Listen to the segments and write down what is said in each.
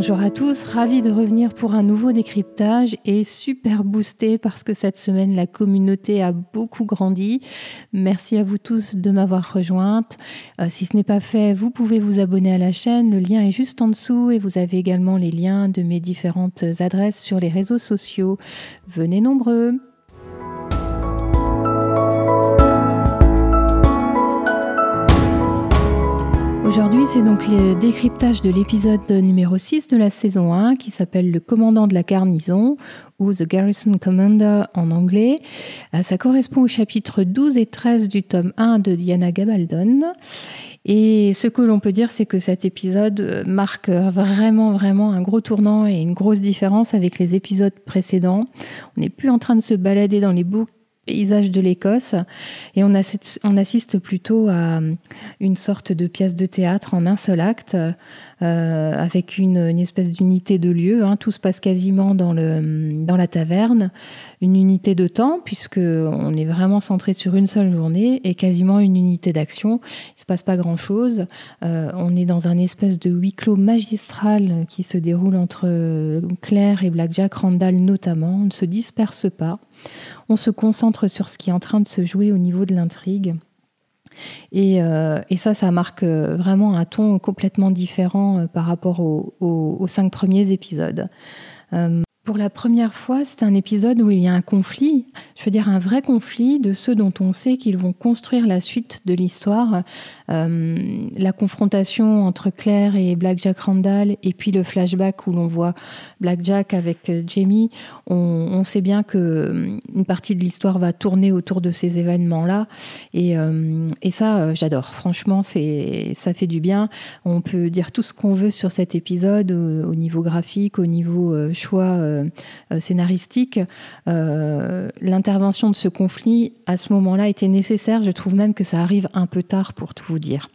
Bonjour à tous, ravi de revenir pour un nouveau décryptage et super boosté parce que cette semaine la communauté a beaucoup grandi. Merci à vous tous de m'avoir rejointe. Euh, si ce n'est pas fait, vous pouvez vous abonner à la chaîne, le lien est juste en dessous et vous avez également les liens de mes différentes adresses sur les réseaux sociaux. Venez nombreux. Aujourd'hui, c'est donc le décryptage de l'épisode numéro 6 de la saison 1 qui s'appelle Le commandant de la garnison ou The Garrison Commander en anglais. Euh, ça correspond au chapitre 12 et 13 du tome 1 de Diana Gabaldon. Et ce que l'on peut dire, c'est que cet épisode marque vraiment, vraiment un gros tournant et une grosse différence avec les épisodes précédents. On n'est plus en train de se balader dans les boucles paysage de l'Écosse et on, assiste plutôt à une sorte de pièce de théâtre en un seul acte euh, avec une, espèce d'unité de lieu. Hein. Tout se passe quasiment dans la taverne, une unité de temps puisque on est vraiment centré sur une seule journée et quasiment une unité d'action. Il se passe pas grand chose. Euh, on est dans un espèce de huis clos magistral qui se déroule entre Claire et Blackjack Randall notamment. On ne se disperse pas. On se concentre sur ce qui est en train de se jouer au niveau de l'intrigue. Et, euh, ça, ça marque euh, vraiment un ton complètement différent euh, par rapport aux, cinq premiers épisodes. Pour la première fois, c'est un épisode où il y a un conflit, je veux dire un vrai conflit de ceux dont on sait qu'ils vont construire la suite de l'histoire. Euh, la confrontation entre Claire et Black Jack Randall, et puis le flashback où l'on voit Black Jack avec euh, Jamie. On, sait bien que euh, une partie de l'histoire va tourner autour de ces événements-là, et, ça, j'adore. Franchement, ça fait du bien. On peut dire tout ce qu'on veut sur cet épisode au, niveau graphique, au niveau choix scénaristique, euh, l'intervention de ce conflit à ce moment-là était nécessaire. Je trouve même que ça arrive un peu tard pour tout vous dire.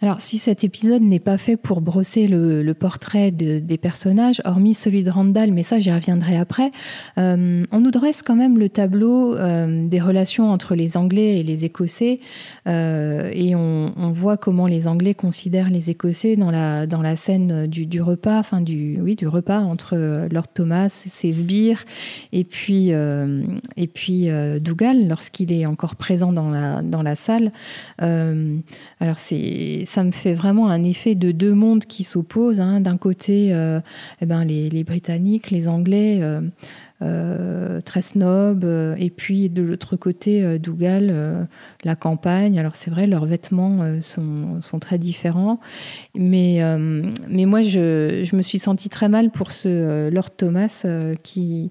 Alors, si cet épisode n'est pas fait pour brosser le, portrait des personnages, hormis celui de Randall, mais ça j'y reviendrai après, euh, on nous dresse quand même le tableau euh, des relations entre les Anglais et les Écossais, euh, et on, voit comment les Anglais considèrent les Écossais dans la, dans la scène du, repas, enfin du, oui, du repas entre Lord Thomas, ses sbires, et puis, et puis Dougal, lorsqu'il est encore présent dans la, dans la salle. alors, c'est ça me fait vraiment un effet de deux mondes qui s'opposent. Hein. D'un côté, euh, eh ben, les, Britanniques, les Anglais, euh, euh, très snobs, et puis de l'autre côté, Dougal, la campagne. Alors c'est vrai, leurs vêtements sont, sont, très différents, mais, mais moi, je, je, me suis sentie très mal pour ce Lord Thomas qui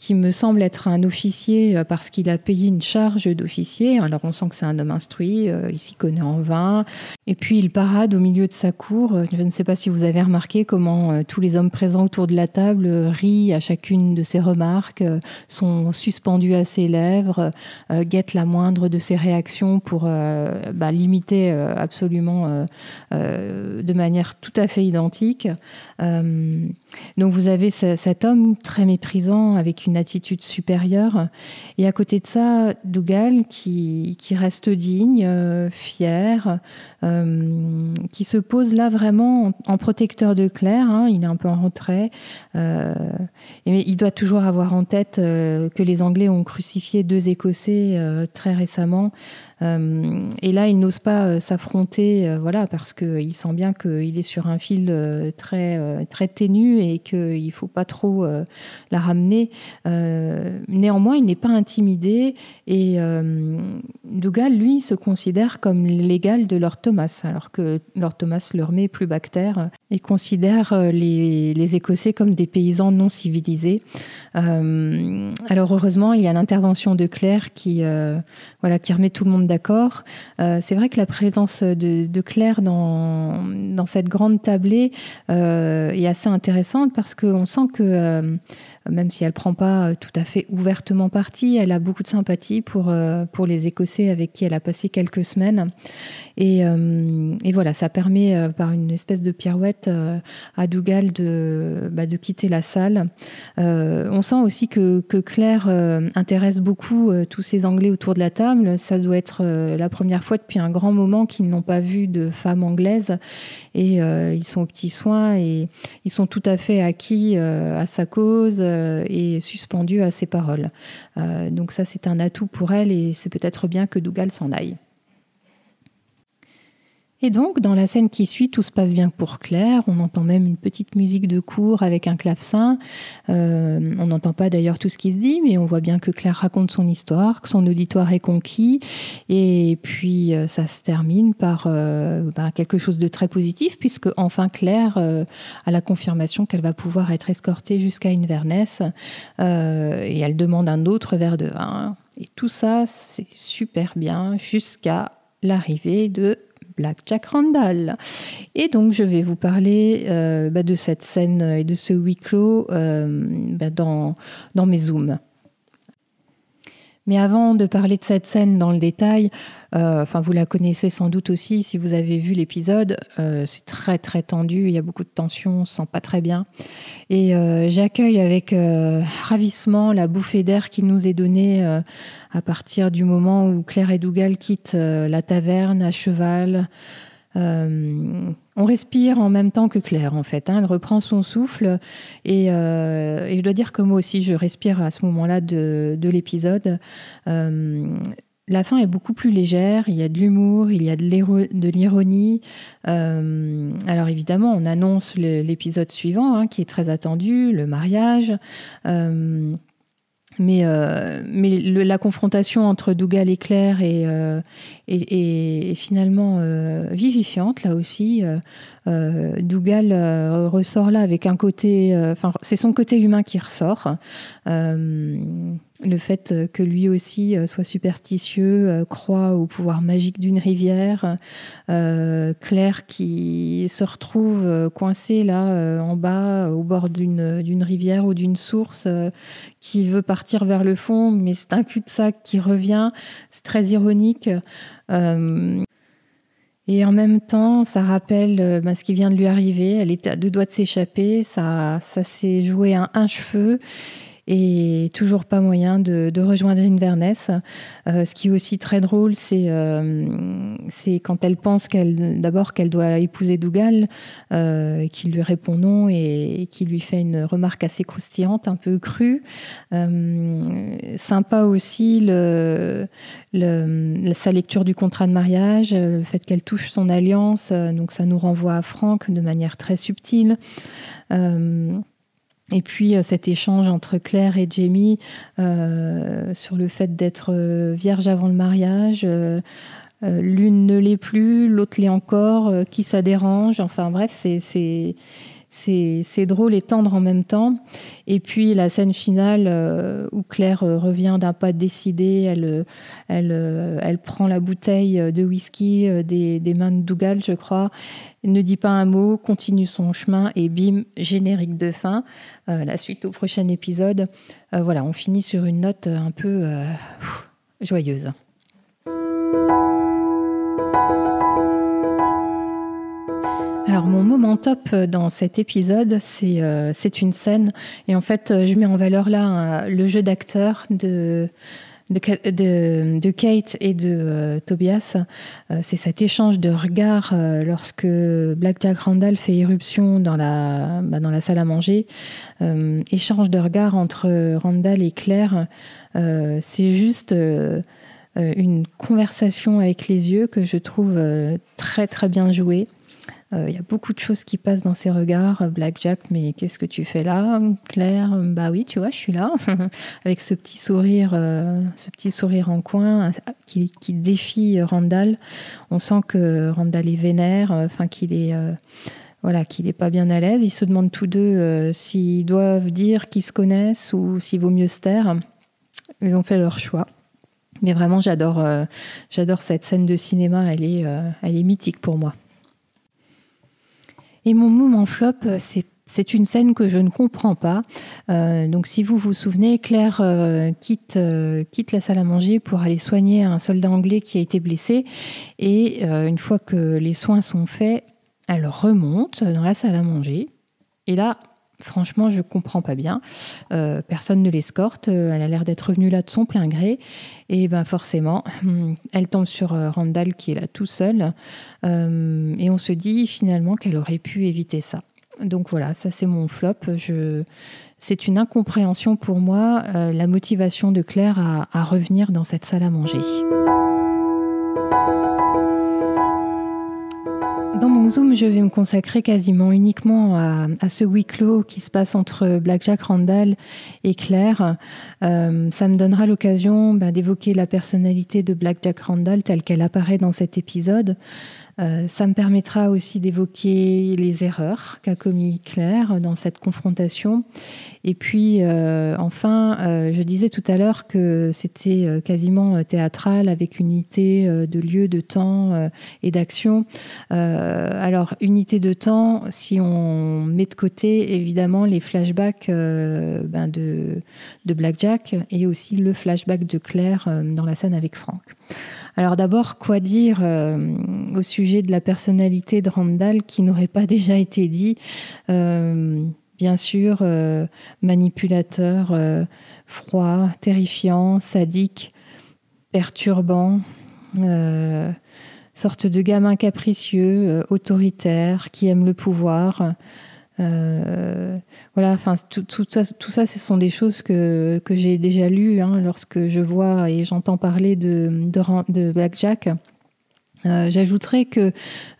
qui me semble être un officier euh, parce qu'il a payé une charge d'officier. Alors on sent que c'est un homme instruit, euh, il s'y connaît en vin. Et puis il parade au milieu de sa cour. Euh, je ne sais pas si vous avez remarqué comment tous les hommes présents autour de la table rient à chacune de ses remarques, sont suspendus à ses lèvres, guettent la moindre de ses réactions pour bah, l'imiter absolument de manière tout à fait identique. Donc vous avez cet homme très méprisant avec une attitude supérieure. Et à côté de ça, Dougal qui, reste digne, euh, fier, euh, qui se pose là vraiment en, protecteur de Claire. Hein. il est un peu en retrait. Euh, et il doit toujours avoir en tête que les Anglais ont crucifié deux Écossais très récemment. et là, il n'ose pas s'affronter, voilà, parce qu'il sent bien qu'il est sur un fil très, très ténu et qu'il ne faut pas trop euh, la ramener. Euh, néanmoins, il n'est pas intimidé et euh, Dougal, lui, se considère comme l'égal de Lord Thomas, alors que Lord Thomas leur met plus bactère et considère les, Écossais comme des paysans non civilisés. alors heureusement, il y a l'intervention de Claire qui, voilà, qui remet tout le monde d'accord. C'est vrai que la présence de, de Claire dans, dans cette grande tablée est assez intéressante parce qu'on sent que même si elle prend pas tout à fait ouvertement parti, elle a beaucoup de sympathie pour, pour les Écossais avec qui elle a passé quelques semaines. Et, et voilà, ça permet par une espèce de pirouette à Dougal de, bah, de quitter la salle. on sent aussi que, que Claire intéresse beaucoup tous ces Anglais autour de la table. Ça doit être la première fois depuis un grand moment qu'ils n'ont pas vu de femmes anglaises et ils sont aux petits soins et ils sont tout à fait acquis à sa cause euh, et suspendue à ses paroles. Euh, donc ça, c'est un atout pour elle et c'est peut-être bien que Dougal s'en aille. Et donc, dans la scène qui suit, tout se passe bien pour Claire. On entend même une petite musique de cour avec un clavecin. Euh, on n'entend pas d'ailleurs tout ce qui se dit, mais on voit bien que Claire raconte son histoire, que son auditoire est conquis. Et puis, euh, ça se termine par, euh, bah, quelque chose de très positif, puisque enfin Claire a la confirmation qu'elle va pouvoir être escortée jusqu'à Inverness. et elle demande un autre verre de vin. Et tout ça, c'est super bien jusqu'à l'arrivée de Jack Randall. Et donc, je vais vous parler euh, bah, de cette scène et de ce huis clos euh, bah, dans mes zooms. Mais avant de parler de cette scène dans le détail, euh, vous la connaissez sans doute aussi si vous avez vu l'épisode, c'est très très tendu, il y a beaucoup de tension, on se sent pas très bien. Et j'accueille avec ravissement la bouffée d'air qui nous est donnée à partir du moment où Claire et Dougal quittent la taverne à cheval. Euh, on respire en même temps que Claire, en fait. Hein. Elle reprend son souffle. Euh, et, je dois dire que moi aussi, je respire à ce moment-là de, l'épisode. Euh, la fin est beaucoup plus légère, il y a de l'humour, il y a de l'ironie. alors évidemment, on annonce l'épisode suivant, hein, qui est très attendu, le mariage. Mais, euh, mais la confrontation entre Dougal et Claire est, euh, finalement euh, vivifiante, là aussi. Dougal ressort là avec un côté. Enfin, c'est son côté humain qui ressort le fait que lui aussi euh, soit superstitieux, euh, croit au pouvoir magique d'une rivière, euh, Claire qui se retrouve coincée là en bas au bord d'une rivière ou d'une source, qui veut partir vers le fond, mais c'est un cul-de-sac qui revient, c'est très ironique. et en même temps, ça rappelle bah, ce qui vient de lui arriver. Elle était à deux doigts de s'échapper, ça, ça s'est joué à un cheveu et toujours pas moyen de, rejoindre Inverness. Euh, ce qui est aussi très drôle, c'est euh, quand elle pense qu'elle d'abord qu'elle doit épouser Dougal, euh, qui lui répond non et, qui lui fait une remarque assez croustillante, un peu crue. Euh, sympa aussi le, le, sa lecture du contrat de mariage, le fait qu'elle touche son alliance, donc ça nous renvoie à Franck de manière très subtile. Et puis euh, cet échange entre Claire et Jamie euh, sur le fait d'être euh, vierge avant le mariage. L'une ne l'est plus, l'autre l'est encore, qui ça dérange. Enfin bref, c'est c'est drôle et tendre en même temps. Et puis la scène finale euh, où Claire euh, revient d'un pas décidé, elle, euh, prend la bouteille de whisky des, mains de Dougal, je crois, ne dit pas un mot, continue son chemin et bim, générique de fin. la suite au prochain épisode. voilà, on finit sur une note un peu joyeuse. Alors mon moment top dans cet épisode, c'est euh, une scène et en fait je mets en valeur là le jeu d'acteur de de, Kate et de euh, Tobias. Euh, c'est cet échange de regards lorsque Black Jack Randall fait irruption dans la, bah, dans la salle à manger. échange de regards entre Randall et Claire. c'est juste une conversation avec les yeux que je trouve très très bien jouée. Euh, il y a beaucoup de choses qui passent dans ses regards. Black Jack, mais qu'est-ce que tu fais là? Claire, bah oui, tu vois, je suis là. Avec ce petit sourire, euh, ce petit sourire en coin qui, défie Randall. On sent que Randall est vénère, euh, enfin qu'il est voilà, qu'il n'est pas bien à l'aise. Ils se demandent tous deux s'ils doivent dire qu'ils se connaissent ou s'il vaut mieux se taire. Ils ont fait leur choix. Mais vraiment, j'adore, j'adore cette scène de cinéma. Elle est, elle est mythique pour moi. Et mon moment flop, euh, c'est une scène que je ne comprends pas. Euh, donc, si vous vous souvenez, Claire euh, quitte, quitte la salle à manger pour aller soigner un soldat anglais qui a été blessé. Et une fois que les soins sont faits, elle remonte dans la salle à manger. Et là, franchement, je ne comprends pas bien. personne ne l'escorte. Elle a l'air d'être revenue là de son plein gré. Et ben forcément, elle tombe sur Randall qui est là tout seul. et on se dit finalement qu'elle aurait pu éviter ça. Donc voilà, ça c'est mon flop. C'est une incompréhension pour moi, euh, la motivation de Claire à, revenir dans cette salle à manger. Mon Zoom, je vais me consacrer quasiment uniquement à, ce huis clos qui se passe entre Blackjack Randall et Claire. Euh, ça me donnera l'occasion bah, d'évoquer la personnalité de Blackjack Randall telle qu'elle apparaît dans cet épisode, euh, ça me permettra aussi d'évoquer les erreurs qu'a commis Claire dans cette confrontation. Et puis, euh, enfin, euh, je disais tout à l'heure que c'était quasiment théâtral avec unité de lieu, de temps et d'action. alors, unité de temps, si on met de côté évidemment les flashbacks ben de, de Blackjack et aussi le flashback de Claire dans la scène avec Franck. Alors d'abord, quoi dire euh, au sujet de la personnalité de Randall qui n'aurait pas déjà été dit euh, Bien sûr, euh, manipulateur, froid, terrifiant, sadique, perturbant, sorte de gamin capricieux, autoritaire, qui aime le pouvoir. Euh, voilà, enfin, tout, tout, ça, ce sont des choses que, que j'ai déjà lues hein, lorsque je vois et j'entends parler de, de, de Blackjack. Euh, j'ajouterais que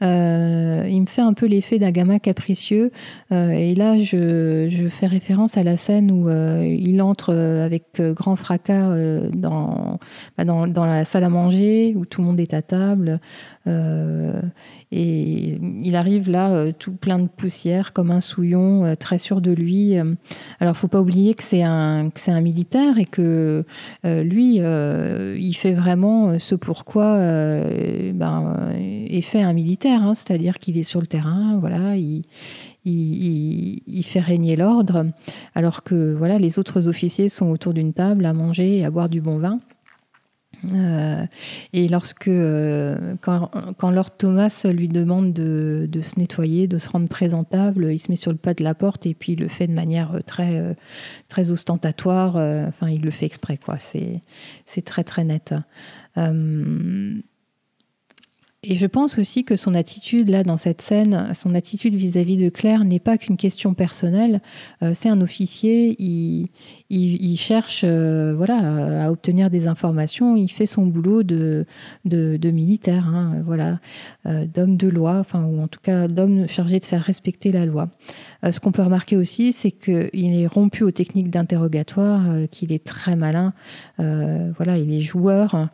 euh, il me fait un peu l'effet d'un gamin capricieux. Euh, et là, je, je, fais référence à la scène où il entre avec grand fracas dans, bah, dans, dans, la salle à manger où tout le monde est à table. et il arrive là tout plein de poussière, comme un souillon, très sûr de lui. Alors, faut pas oublier que c'est un, un militaire et que lui, il fait vraiment ce pourquoi. Bah, est euh, fait un militaire, hein, c'est-à-dire qu'il est sur le terrain, voilà, il, fait régner l'ordre, alors que voilà, les autres officiers sont autour d'une table à manger et à boire du bon vin. Euh, et lorsque, euh, quand, Lord Thomas lui demande de, se nettoyer, de se rendre présentable, il se met sur le pas de la porte et puis il le fait de manière très, très ostentatoire. enfin, il le fait exprès, quoi. C'est, c'est très, très net. Et je pense aussi que son attitude là dans cette scène, son attitude vis-à-vis de Claire n'est pas qu'une question personnelle. Euh, c'est un officier, il, cherche euh, voilà à obtenir des informations, il fait son boulot de, de, militaire, hein, voilà, euh, d'homme de loi, enfin ou en tout cas d'homme chargé de faire respecter la loi. ce qu'on peut remarquer aussi, c'est qu'il est rompu aux techniques d'interrogatoire, qu'il est très malin, voilà, il est joueur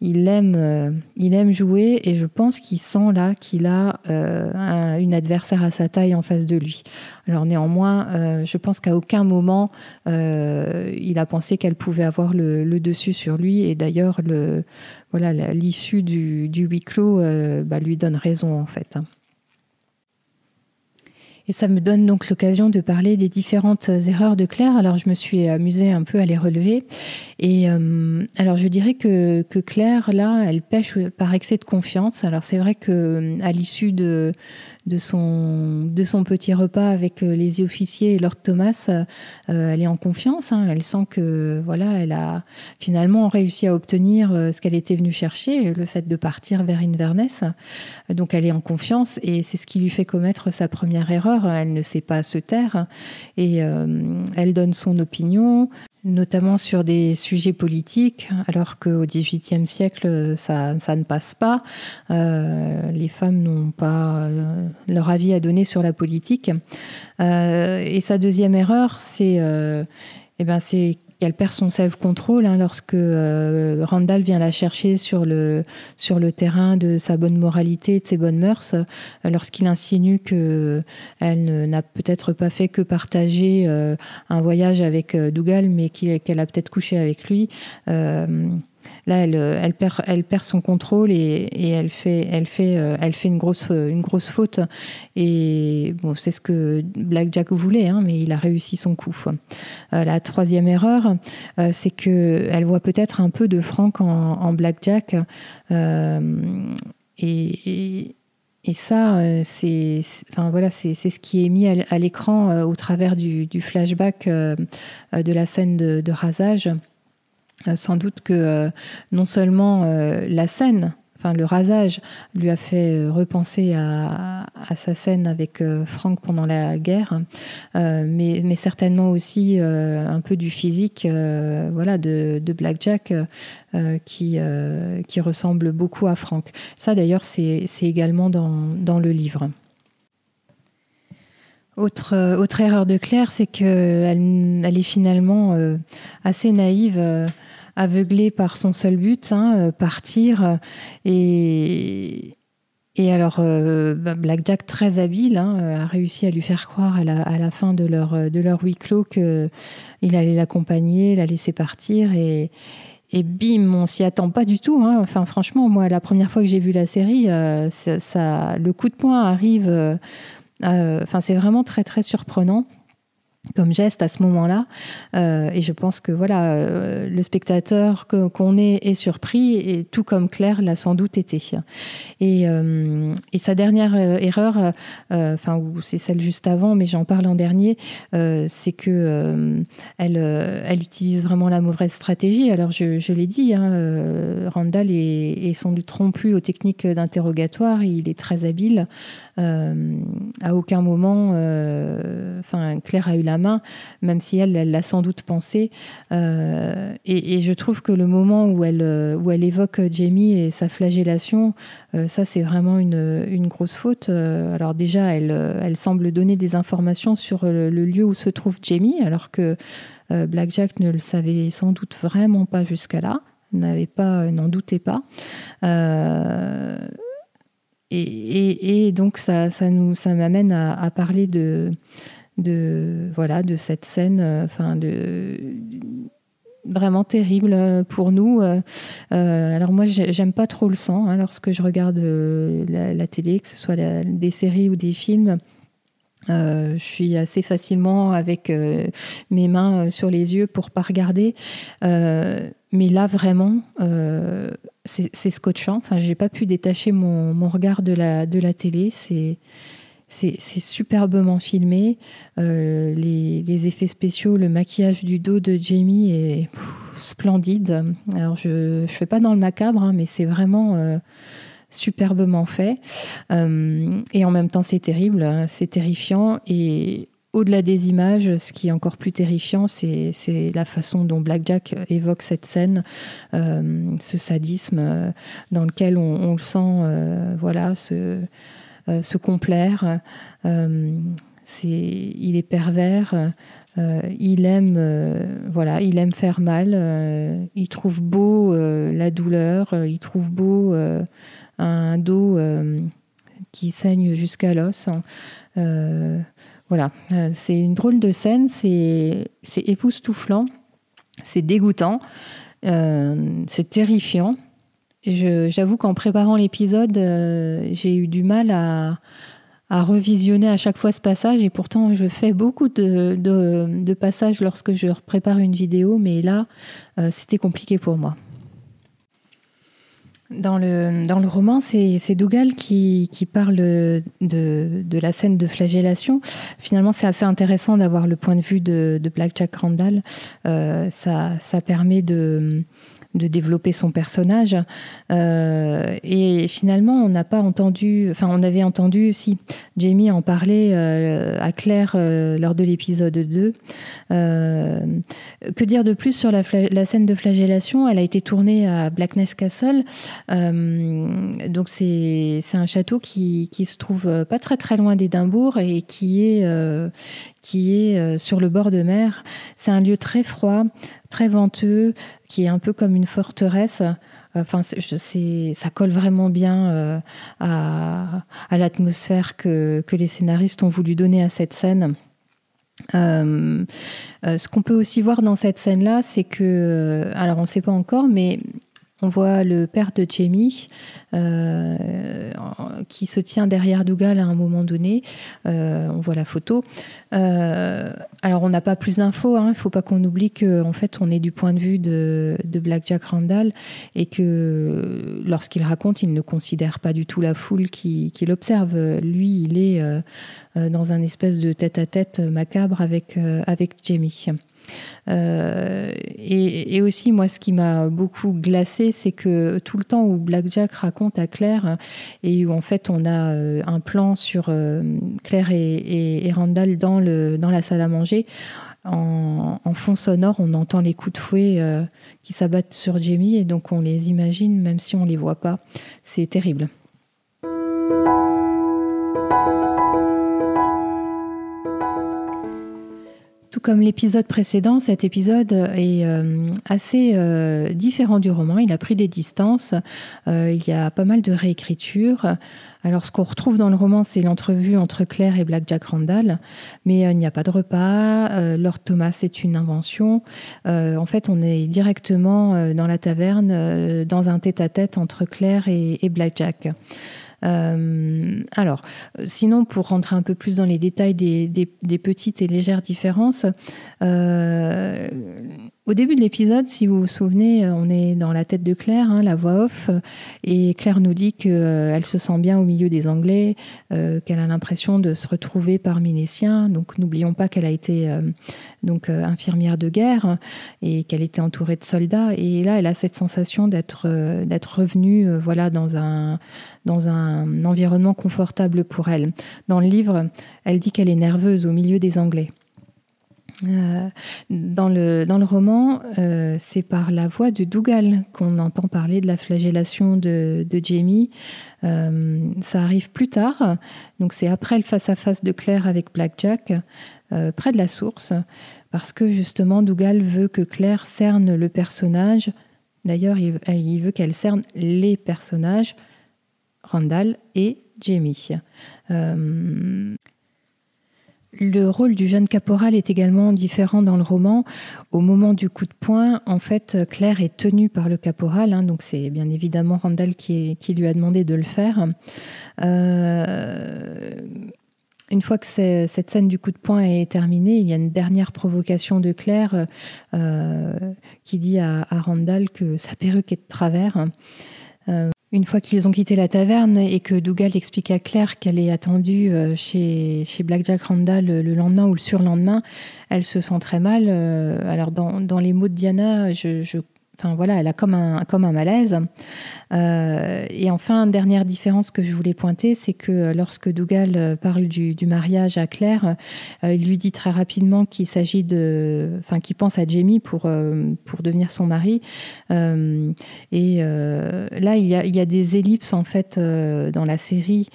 il aime, euh, il aime jouer et je pense qu'il sent là qu'il a euh, une adversaire à sa taille en face de lui. Alors néanmoins, euh, je pense qu'à aucun moment il a pensé qu'elle pouvait avoir le, dessus sur lui et d'ailleurs le voilà l'issue du, du huis clos bah, lui donne raison en fait. Et ça me donne donc l'occasion de parler des différentes erreurs de Claire. Alors je me suis amusée un peu à les relever. Et euh, alors je dirais que, que, Claire, là, elle pêche par excès de confiance. Alors c'est vrai que à l'issue de, de son, de son petit repas avec euh, les officiers et Lord Thomas, euh, elle est en confiance. Hein. Elle sent que voilà, elle a finalement réussi à obtenir euh, ce qu'elle était venue chercher, le fait de partir vers Inverness. Donc elle est en confiance et c'est ce qui lui fait commettre sa première erreur. Elle ne sait pas se taire et elle donne son opinion notamment sur des sujets politiques, alors qu'au XVIIIe siècle, ça, ne passe pas. Euh, les femmes n'ont pas euh, leur avis à donner sur la politique. Euh, et sa deuxième erreur, c'est eh ben, elle perd son self-control hein, lorsque euh, Randall vient la chercher sur le, sur le terrain de sa bonne moralité, de ses bonnes mœurs, euh, lorsqu'il insinue qu'elle n'a peut-être pas fait que partager euh, un voyage avec Dougal, mais qu'elle a peut-être couché avec lui. Là, elle, elle, perd, son contrôle et, elle fait, elle fait une grosse, faute. Et bon, c'est ce que Blackjack voulait, hein, mais il a réussi son coup. la troisième erreur, c'est que elle voit peut-être un peu de Franck en, en Blackjack. et, et ça, euh, c'est voilà, ce qui est mis à, l'écran euh, au travers du, flashback euh, de la scène de rasage. Sans doute que non seulement la scène enfin le rasage lui a fait euh, repenser à, sa scène avec euh, Franck pendant la guerre, euh, mais, certainement aussi un peu du physique, voilà, de, de Blackjack qui qui ressemble beaucoup à Franck. Ça d'ailleurs c'est également dans, le livre. Autre, autre erreur de Claire, c'est qu'elle elle est finalement assez naïve aveuglé par son seul but, hein, euh, partir. Et, alors, euh, bah, Blackjack, très habile, hein, a réussi à lui faire croire à la, fin de leur, de leur huis clos qu'il allait l'accompagner, la laisser partir. Et, bim, on s'y attend pas du tout. Hein. Enfin, franchement, moi, la première fois que j'ai vu la série, euh, le coup de poing arrive. Enfin, c'est vraiment très, très surprenant comme geste à ce moment-là. Euh, et je pense que voilà, euh, le spectateur qu'on est est surpris, tout comme Claire l'a sans doute été. Et, euh, sa dernière erreur, enfin, ou c'est celle juste avant, mais j'en parle en dernier, c'est que elle, utilise vraiment la mauvaise stratégie. Alors, je, l'ai dit, hein, Randall est, est, sans doute rompu aux techniques d'interrogatoire, il est très habile. à aucun moment, enfin, Claire a eu la même si elle, elle l'a sans doute pensé. Euh, et, je trouve que le moment où elle, euh, où elle évoque Jamie et sa flagellation, euh, ça c'est vraiment une, grosse faute. alors déjà, elle, elle semble donner des informations sur le, lieu où se trouve Jamie, alors que Blackjack ne le savait sans doute vraiment pas jusqu'à là, n'avait pas, n'en doutait pas. Et, donc ça, ça nous, ça m'amène à, parler de, de voilà de cette scène euh, enfin de vraiment terrible euh, pour nous. Euh, alors moi, j'aime pas trop le sang hein, lorsque je regarde la, télé, que ce soit des séries ou des films. je suis assez facilement avec mes mains sur les yeux pour pas regarder. mais là, vraiment, c'est scotchant. Enfin, j'ai pas pu détacher mon, mon, regard de la, de la télé. C'est c'est superbement filmé. Euh, les, effets spéciaux, le maquillage du dos de Jamie est splendide. Alors, je ne fais pas dans le macabre, hein, mais c'est vraiment euh, superbement fait. Euh, et en même temps, c'est terrible, hein, c'est terrifiant. Et au-delà des images, ce qui est encore plus terrifiant, c'est la façon dont Blackjack évoque cette scène, ce sadisme dans lequel on, le sent, voilà, ce se complaire. Euh, il est pervers. Euh, il aime, faire mal. il trouve beau la douleur. il trouve beau un dos qui saigne jusqu'à l'os. voilà, c'est une drôle de scène. C'est époustouflant. C'est dégoûtant. c'est terrifiant. J'avoue qu'en préparant l'épisode, euh, j'ai eu du mal à, revisionner à chaque fois ce passage et pourtant je fais beaucoup de, passages lorsque je prépare une vidéo, mais là, euh, c'était compliqué pour moi. Dans le, dans le roman, c'est Dougal qui, parle de, de, la scène de flagellation. Finalement, c'est assez intéressant d'avoir le point de vue de, de Black Jack Randall. Euh, ça, ça permet de de développer son personnage. Euh, et finalement, on n'a pas entendu, enfin, on avait entendu aussi Jamie en parler euh, à Claire euh, lors de l'épisode 2. que dire de plus sur la, scène de flagellation? Elle a été tournée à Blackness Castle. donc, c'est un château qui, qui, se trouve pas très très loin d'Édimbourg et qui est, qui est sur le bord de mer. C'est un lieu très froid, très venteux, qui est un peu comme une forteresse. Enfin, c'est, ça colle vraiment bien euh, à, l'atmosphère que, les scénaristes ont voulu donner à cette scène. Euh, euh, ce qu'on peut aussi voir dans cette scène-là, c'est que, alors on ne sait pas encore, mais on voit le père de Jamie qui se tient derrière Dougal à un moment donné. on voit la photo. alors, on n'a pas plus d'infos. Hein. Il ne faut pas qu'on oublie qu'en fait, on est du point de vue de, Black Jack Randall et que lorsqu'il raconte, il ne considère pas du tout la foule qui, l'observe. Lui, il est dans un espèce de tête-à-tête macabre avec Jamie. Euh, et, aussi, moi, ce qui m'a beaucoup glacé, c'est que tout le temps où Blackjack raconte à Claire, et où en fait on a euh, un plan sur euh, Claire et, Randall dans, le, dans la salle à manger, en, fond sonore, on entend les coups de fouet qui s'abattent sur Jamie, et donc on les imagine même si on les voit pas. C'est terrible. Comme l'épisode précédent, cet épisode est euh, assez euh, différent du roman. Il a pris des distances. Euh, il y a pas mal de réécriture. Alors, ce qu'on retrouve dans le roman, c'est l'entrevue entre Claire et Black Jack Randall, mais il n'y a pas de repas. Lord Thomas est une invention. en fait, on est directement dans la taverne, dans un tête-à-tête entre Claire et Black Jack. Euh, alors, sinon, pour rentrer un peu plus dans les détails des, petites et légères différences, euh, au début de l'épisode, si vous vous souvenez, euh, on est dans la tête de Claire, hein, la voix off, et Claire nous dit qu'elle se sent bien au milieu des Anglais, qu'elle a l'impression de se retrouver parmi les siens. Donc n'oublions pas qu'elle a été donc infirmière de guerre et qu'elle était entourée de soldats. Et là, elle a cette sensation d'être d'être revenue, voilà, dans un dans un environnement confortable pour elle. Dans le livre, elle dit qu'elle est nerveuse au milieu des Anglais. Euh, dans, le, dans le roman, euh, c'est par la voix de Dougal qu'on entend parler de la flagellation de, Jamie. Euh, ça arrive plus tard, donc c'est après le face-à-face de Claire avec Blackjack, près de la source, parce que justement Dougal veut que Claire cerne le personnage. D'ailleurs, il veut qu'elle cerne les personnages Randall et Jamie. Euh, le rôle du jeune caporal est également différent dans le roman. Au moment du coup de poing, en fait, Claire est tenue par le caporal, hein, donc c'est bien évidemment Randall qui, lui a demandé de le faire. Euh, une fois que cette scène du coup de poing est terminée, il y a une dernière provocation de Claire euh, qui dit à, à, Randall que sa perruque est de travers. Une fois qu'ils ont quitté la taverne et que Dougal explique à Claire qu'elle est attendue euh, chez, chez Black Jack Randall le lendemain ou le surlendemain, elle se sent très mal. Euh, alors dans, dans les mots de Diana, je Enfin voilà, elle a comme un, comme un malaise. Euh, et enfin, dernière différence que je voulais pointer, c'est que lorsque Dougal euh, parle du, mariage à Claire, euh, il lui dit très rapidement qu'il s'agit de, enfin, qu'il pense à Jamie pour pour devenir son mari. et là, il y, a, il y, a, des ellipses en fait dans la série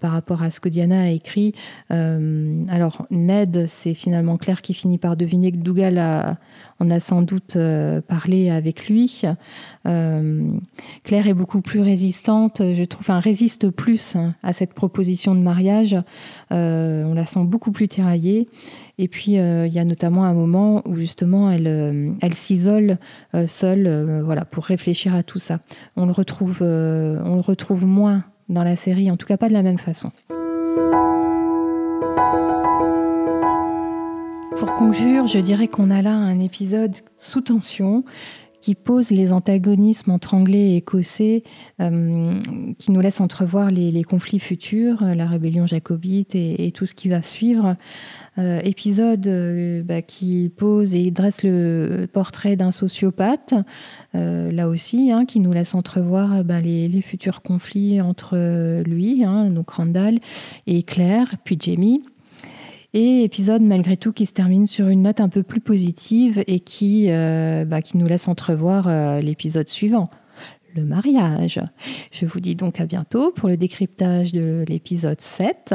par rapport à ce que Diana a écrit. alors Ned, c'est finalement Claire qui finit par deviner que Dougal a on a sans doute parlé avec lui. Euh, Claire est beaucoup plus résistante, je trouve, enfin résiste plus hein, à cette proposition de mariage. Euh, on la sent beaucoup plus tiraillée. Et puis il y a notamment un moment où justement elle, elle s'isole seule, voilà, pour réfléchir à tout ça. On le retrouve, on le retrouve moins dans la série, en tout cas pas de la même façon. Pour conclure, je dirais qu'on a là un épisode sous tension qui pose les antagonismes entre anglais et écossais, euh, qui nous laisse entrevoir les, conflits futurs, la rébellion jacobite et, tout ce qui va suivre. Euh, épisode euh, bah, qui pose et dresse le portrait d'un sociopathe, là aussi, hein, qui nous laisse entrevoir bah, les, futurs conflits entre lui, hein, donc Randall, et Claire, puis Jamie. Et épisode malgré tout qui se termine sur une note un peu plus positive et qui, euh, bah, qui nous laisse entrevoir euh, l'épisode suivant, le mariage. Je vous dis donc à bientôt pour le décryptage de l'épisode 7.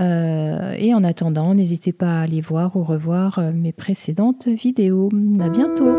Euh, et en attendant, n'hésitez pas à aller voir ou revoir mes précédentes vidéos. À bientôt.